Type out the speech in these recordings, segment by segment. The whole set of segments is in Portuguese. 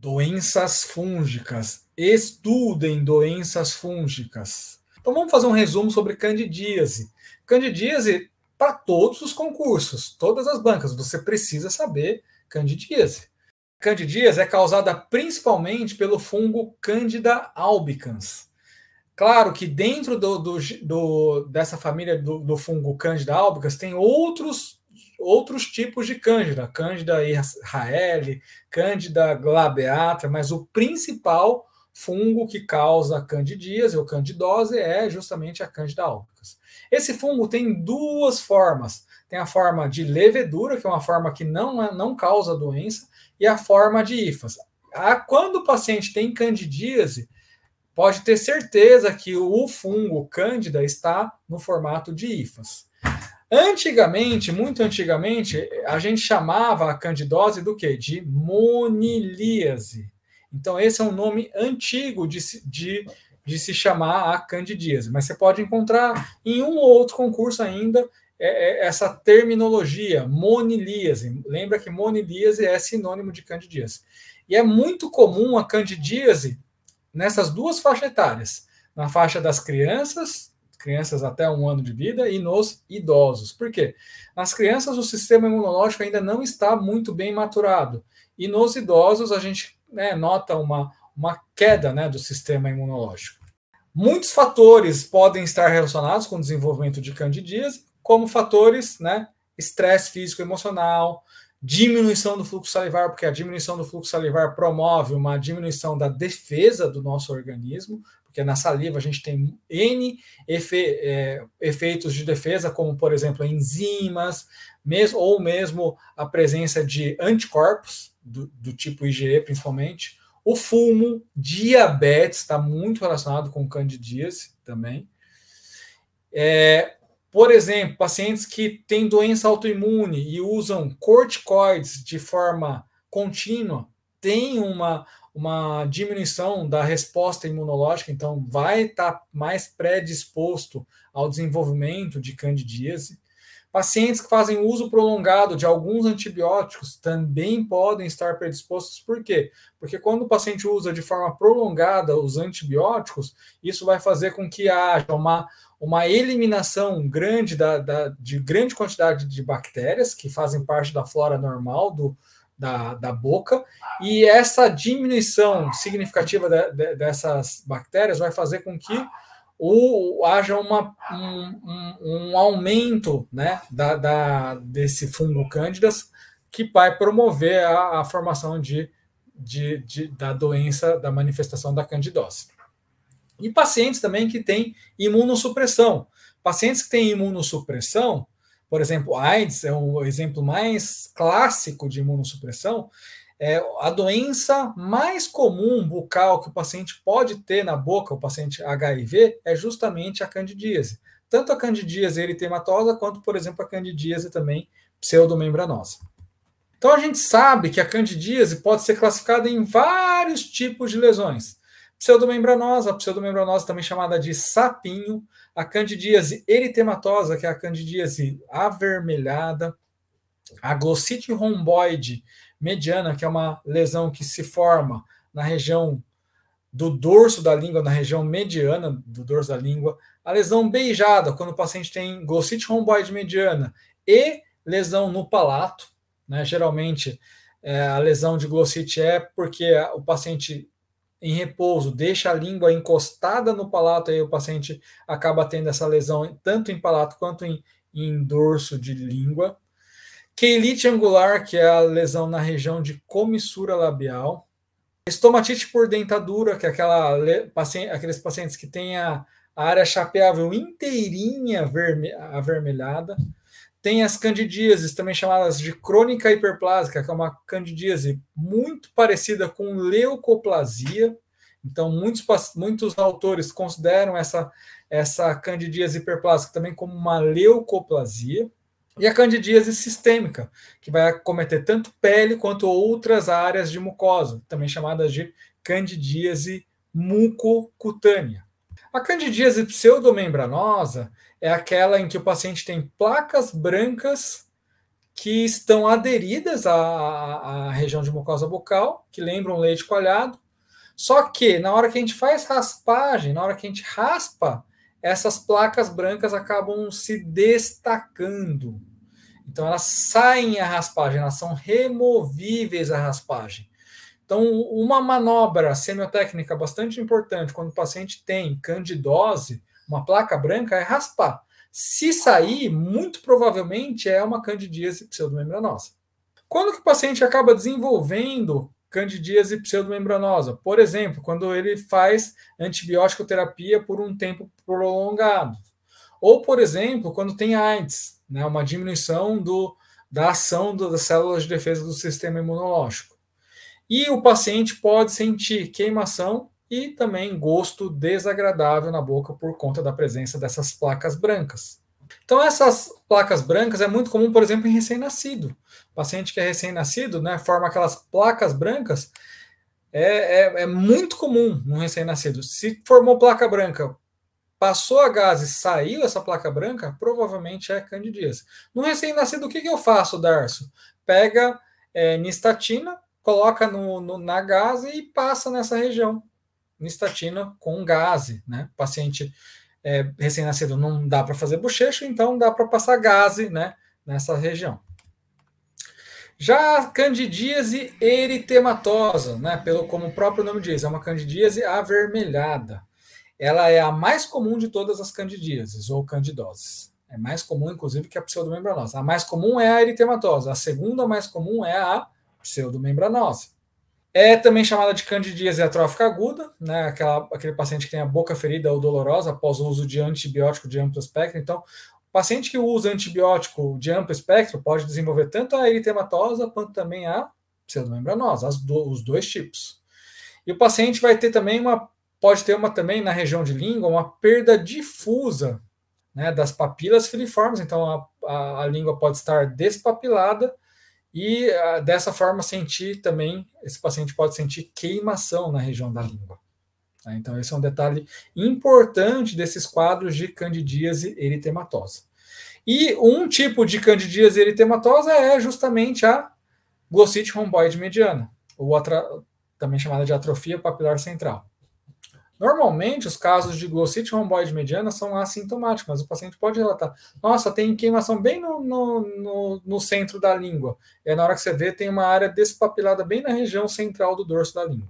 Doenças fúngicas. Estudem doenças fúngicas. Então vamos fazer um resumo sobre candidíase. Candidíase para todos os concursos, todas as bancas, você precisa saber candidíase. Candidíase é causada principalmente pelo fungo Candida albicans. Claro que dentro do, do, do dessa família do, do fungo Candida albicans tem outros outros tipos de cândida, cândida israeli, cândida glabeata, mas o principal fungo que causa candidíase ou candidose é justamente a cândida albicans. Esse fungo tem duas formas. Tem a forma de levedura, que é uma forma que não, é, não causa doença, e a forma de IFAS. Quando o paciente tem candidíase, pode ter certeza que o fungo cândida está no formato de IFAS. Antigamente, muito antigamente, a gente chamava a candidose do que? De monilíase. Então, esse é um nome antigo de, de, de se chamar a candidíase. Mas você pode encontrar em um ou outro concurso ainda é, é, essa terminologia, monilíase. Lembra que monilíase é sinônimo de candidíase. E é muito comum a candidíase nessas duas faixas etárias. Na faixa das crianças, crianças até um ano de vida e nos idosos. Por quê? Nas crianças, o sistema imunológico ainda não está muito bem maturado. E nos idosos, a gente né, nota uma, uma queda né, do sistema imunológico. Muitos fatores podem estar relacionados com o desenvolvimento de candidíase, como fatores, né, estresse físico emocional, diminuição do fluxo salivar, porque a diminuição do fluxo salivar promove uma diminuição da defesa do nosso organismo, porque na saliva a gente tem N efe, é, efeitos de defesa, como, por exemplo, enzimas, mesmo, ou mesmo a presença de anticorpos, do, do tipo IgE principalmente. O fumo, diabetes, está muito relacionado com candidíase também. É, por exemplo, pacientes que têm doença autoimune e usam corticoides de forma contínua, têm uma, uma diminuição da resposta imunológica, então vai estar tá mais predisposto ao desenvolvimento de candidíase. Pacientes que fazem uso prolongado de alguns antibióticos também podem estar predispostos. Por quê? Porque quando o paciente usa de forma prolongada os antibióticos, isso vai fazer com que haja uma, uma eliminação grande da, da de grande quantidade de bactérias que fazem parte da flora normal do, da, da boca, e essa diminuição significativa de, de, dessas bactérias vai fazer com que o, haja uma, um, um, um aumento né, da, da, desse fungo cândidas que vai promover a, a formação de, de, de, da doença, da manifestação da candidose. E pacientes também que têm imunossupressão. Pacientes que têm imunossupressão, por exemplo, AIDS é o exemplo mais clássico de imunossupressão. É a doença mais comum bucal que o paciente pode ter na boca, o paciente HIV, é justamente a candidíase. Tanto a candidíase eritematosa quanto, por exemplo, a candidíase também pseudomembranosa. Então a gente sabe que a candidíase pode ser classificada em vários tipos de lesões. Pseudomembranosa, pseudomembranosa também chamada de sapinho, a candidíase eritematosa, que é a candidíase avermelhada, a glossite romboide mediana, que é uma lesão que se forma na região do dorso da língua, na região mediana do dorso da língua, a lesão beijada, quando o paciente tem glossite romboide mediana e lesão no palato, né? geralmente é, a lesão de glossite é porque o paciente em repouso, deixa a língua encostada no palato, aí o paciente acaba tendo essa lesão tanto em palato quanto em, em dorso de língua. Queilite angular, que é a lesão na região de comissura labial. Estomatite por dentadura, que é aquela, paciente, aqueles pacientes que têm a, a área chapeável inteirinha verme, avermelhada. Tem as candidíases, também chamadas de crônica hiperplásica, que é uma candidíase muito parecida com leucoplasia. Então, muitos, muitos autores consideram essa, essa candidíase hiperplásica também como uma leucoplasia. E a candidíase sistêmica, que vai acometer tanto pele quanto outras áreas de mucosa, também chamadas de candidíase mucocutânea. A candidíase pseudomembranosa é aquela em que o paciente tem placas brancas que estão aderidas à, à região de mucosa bucal, que lembram leite coalhado. Só que na hora que a gente faz raspagem, na hora que a gente raspa, essas placas brancas acabam se destacando. Então elas saem a raspagem, elas são removíveis a raspagem. Então, uma manobra semiotécnica bastante importante quando o paciente tem candidose, uma placa branca, é raspar. Se sair, muito provavelmente é uma candidíase pseudomembranosa. Quando que o paciente acaba desenvolvendo candidíase pseudomembranosa? Por exemplo, quando ele faz antibiótico terapia por um tempo prolongado. Ou, por exemplo, quando tem AIDS, né, uma diminuição do, da ação das células de defesa do sistema imunológico. E o paciente pode sentir queimação e também gosto desagradável na boca por conta da presença dessas placas brancas. Então, essas placas brancas é muito comum, por exemplo, em recém-nascido. Paciente que é recém-nascido né, forma aquelas placas brancas, é, é, é muito comum no recém-nascido. Se formou placa branca, passou a gás e saiu essa placa branca, provavelmente é candidíase. No recém-nascido, o que, que eu faço, Darcio? Pega é, nistatina, coloca no, no, na gase e passa nessa região. Nistatina com gase, né? paciente é, recém-nascido não dá para fazer bochecha, então dá para passar gase né, nessa região. Já a candidíase eritematosa, né, pelo, como o próprio nome diz, é uma candidíase avermelhada. Ela é a mais comum de todas as candidíases ou candidoses. É mais comum, inclusive, que a pseudomembranosa. A mais comum é a eritematosa. A segunda mais comum é a pseudomembranosa. É também chamada de candidíase atrófica aguda, né? Aquela, aquele paciente que tem a boca ferida ou dolorosa após o uso de antibiótico de amplo espectro. Então, o paciente que usa antibiótico de amplo espectro pode desenvolver tanto a eritematosa quanto também a pseudomembranosa, do, os dois tipos. E o paciente vai ter também uma, pode ter uma também na região de língua, uma perda difusa né, das papilas filiformes, então a, a, a língua pode estar despapilada e uh, dessa forma sentir também, esse paciente pode sentir queimação na região da língua. Tá? Então, esse é um detalhe importante desses quadros de candidíase eritematosa. E um tipo de candidíase eritematosa é justamente a glossite romboide mediana, ou também chamada de atrofia papilar central. Normalmente, os casos de glossite romboide mediana são assintomáticos, mas o paciente pode relatar: nossa, tem queimação bem no, no, no, no, centro da língua. E aí, na hora que você vê, tem uma área despapilada bem na região central do dorso da língua.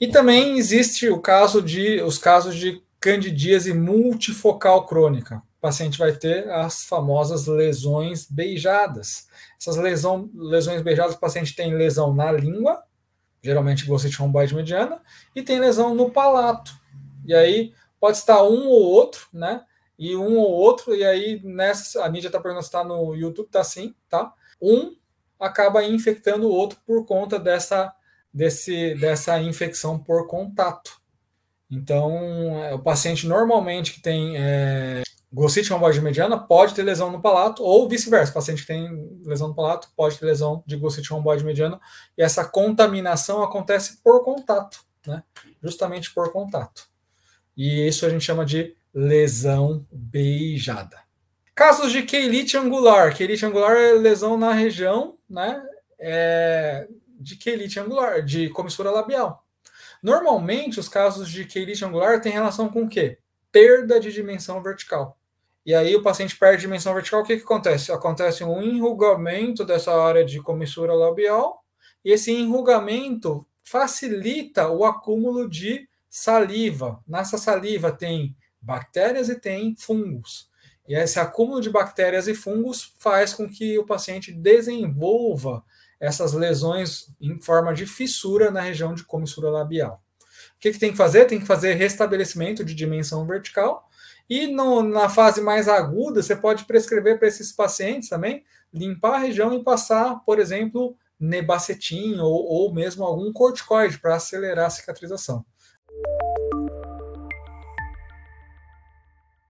E também existe o caso de os casos de candidíase multifocal crônica. O paciente vai ter as famosas lesões beijadas. Essas lesão, lesões beijadas, o paciente tem lesão na língua, geralmente glossite romboide mediana, e tem lesão no palato. E aí pode estar um ou outro, né? E um ou outro, e aí nessa, a mídia está perguntando se está no YouTube, tá sim, tá? Um acaba infectando o outro por conta dessa, desse, dessa infecção por contato. Então, é, o paciente normalmente que tem é, glossite romboide mediana pode ter lesão no palato, ou vice-versa, o paciente que tem lesão no palato pode ter lesão de glossite romboide mediana, e essa contaminação acontece por contato, né? Justamente por contato. E isso a gente chama de lesão beijada. Casos de quelite angular. Quelite angular é lesão na região né, é, de quelite angular, de comissura labial. Normalmente, os casos de quelite angular têm relação com o quê? Perda de dimensão vertical. E aí o paciente perde dimensão vertical, o que, que acontece? Acontece um enrugamento dessa área de comissura labial, e esse enrugamento facilita o acúmulo de saliva. Nessa saliva tem bactérias e tem fungos. E esse acúmulo de bactérias e fungos faz com que o paciente desenvolva essas lesões em forma de fissura na região de comissura labial. O que, que tem que fazer? Tem que fazer restabelecimento de dimensão vertical. E no, na fase mais aguda, você pode prescrever para esses pacientes também limpar a região e passar, por exemplo, nebacetim ou, ou mesmo algum corticoide para acelerar a cicatrização.